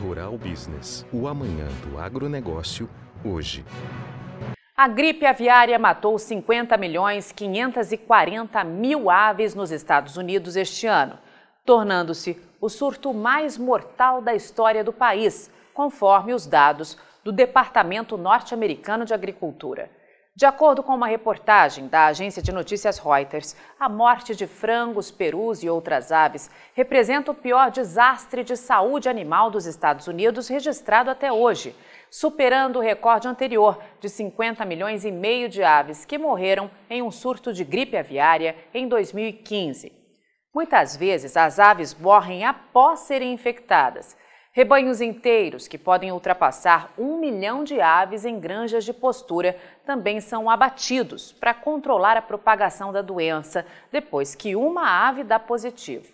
Rural Business, o amanhã do agronegócio, hoje. A gripe aviária matou 50 milhões 540 mil aves nos Estados Unidos este ano, tornando-se o surto mais mortal da história do país, conforme os dados do Departamento Norte-Americano de Agricultura. De acordo com uma reportagem da agência de notícias Reuters, a morte de frangos, perus e outras aves representa o pior desastre de saúde animal dos Estados Unidos registrado até hoje, superando o recorde anterior de 50 milhões e meio de aves que morreram em um surto de gripe aviária em 2015. Muitas vezes as aves morrem após serem infectadas Rebanhos inteiros, que podem ultrapassar um milhão de aves em granjas de postura, também são abatidos para controlar a propagação da doença depois que uma ave dá positivo.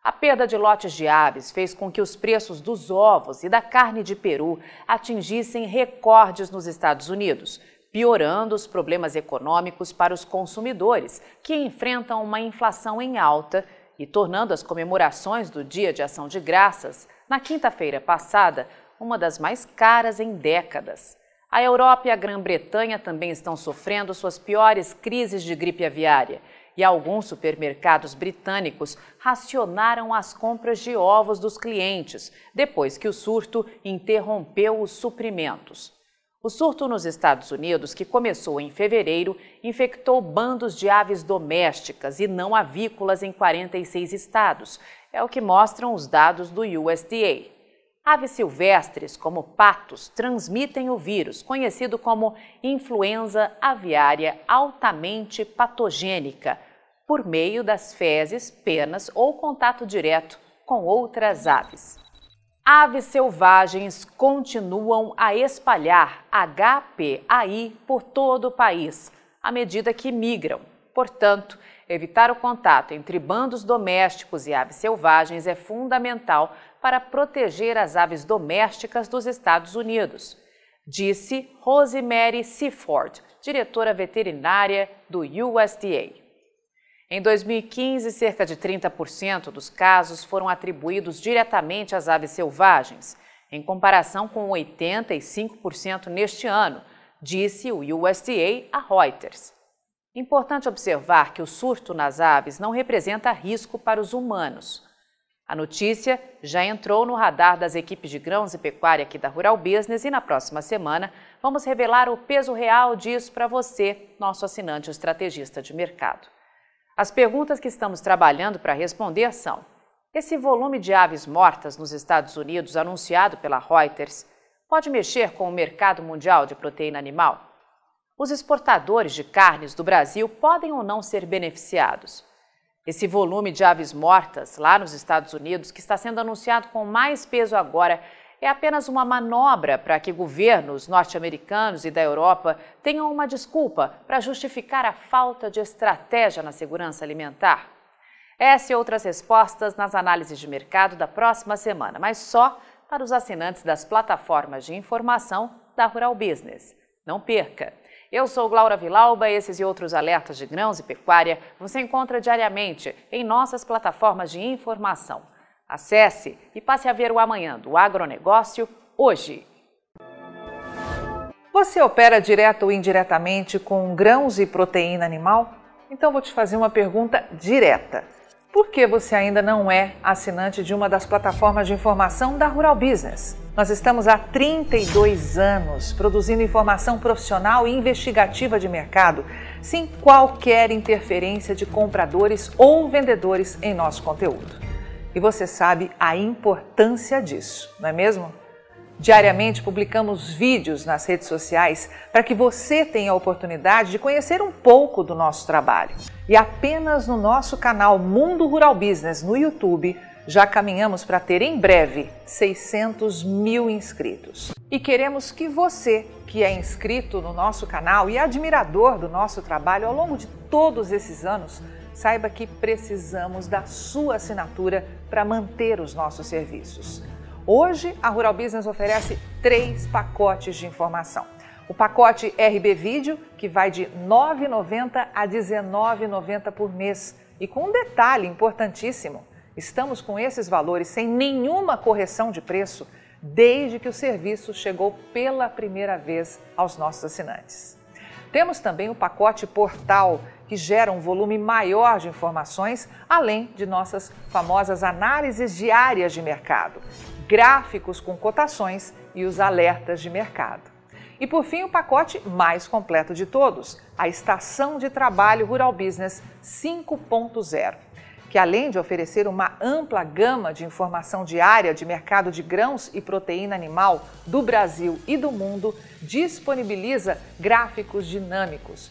A perda de lotes de aves fez com que os preços dos ovos e da carne de peru atingissem recordes nos Estados Unidos, piorando os problemas econômicos para os consumidores, que enfrentam uma inflação em alta e tornando as comemorações do Dia de Ação de Graças na quinta-feira passada, uma das mais caras em décadas. A Europa e a Grã-Bretanha também estão sofrendo suas piores crises de gripe aviária e alguns supermercados britânicos racionaram as compras de ovos dos clientes depois que o surto interrompeu os suprimentos. O surto nos Estados Unidos, que começou em fevereiro, infectou bandos de aves domésticas e não avícolas em 46 estados é o que mostram os dados do USDA. Aves silvestres, como patos, transmitem o vírus, conhecido como influenza aviária altamente patogênica, por meio das fezes, penas ou contato direto com outras aves. Aves selvagens continuam a espalhar HPAI por todo o país, à medida que migram. Portanto, Evitar o contato entre bandos domésticos e aves selvagens é fundamental para proteger as aves domésticas dos Estados Unidos, disse Rosemary Seaford, diretora veterinária do USDA. Em 2015, cerca de 30% dos casos foram atribuídos diretamente às aves selvagens, em comparação com 85% neste ano, disse o USDA a Reuters. Importante observar que o surto nas aves não representa risco para os humanos. A notícia já entrou no radar das equipes de grãos e pecuária aqui da Rural Business e na próxima semana vamos revelar o peso real disso para você, nosso assinante estrategista de mercado. As perguntas que estamos trabalhando para responder são: esse volume de aves mortas nos Estados Unidos anunciado pela Reuters pode mexer com o mercado mundial de proteína animal? os exportadores de carnes do Brasil podem ou não ser beneficiados. Esse volume de aves mortas lá nos Estados Unidos, que está sendo anunciado com mais peso agora, é apenas uma manobra para que governos norte-americanos e da Europa tenham uma desculpa para justificar a falta de estratégia na segurança alimentar? Essa e outras respostas nas análises de mercado da próxima semana, mas só para os assinantes das plataformas de informação da Rural Business. Não perca! Eu sou Glaura Vilauba, esses e outros alertas de grãos e pecuária você encontra diariamente em nossas plataformas de informação. Acesse e passe a ver o amanhã do agronegócio hoje. Você opera direto ou indiretamente com grãos e proteína animal? Então vou te fazer uma pergunta direta. Por que você ainda não é assinante de uma das plataformas de informação da Rural Business? Nós estamos há 32 anos produzindo informação profissional e investigativa de mercado, sem qualquer interferência de compradores ou vendedores em nosso conteúdo. E você sabe a importância disso, não é mesmo? Diariamente publicamos vídeos nas redes sociais para que você tenha a oportunidade de conhecer um pouco do nosso trabalho. E apenas no nosso canal Mundo Rural Business no YouTube Já caminhamos para ter em breve 600 mil inscritos. E queremos que você, que é inscrito no nosso canal e admirador do nosso trabalho ao longo de todos esses anos, saiba que precisamos da sua assinatura para manter os nossos serviços. Hoje, a Rural Business oferece três pacotes de informação. O pacote RB Vídeo, que vai de R$ 9,90 a R$ 19,90 por mês. E com um detalhe importantíssimo: estamos com esses valores sem nenhuma correção de preço desde que o serviço chegou pela primeira vez aos nossos assinantes. Temos também o pacote Portal, que gera um volume maior de informações, além de nossas famosas análises diárias de mercado, gráficos com cotações e os alertas de mercado. E por fim, o pacote mais completo de todos, a Estação de Trabalho Rural Business 5.0, que além de oferecer uma ampla gama de informação diária de mercado de grãos e proteína animal do Brasil e do mundo, disponibiliza gráficos dinâmicos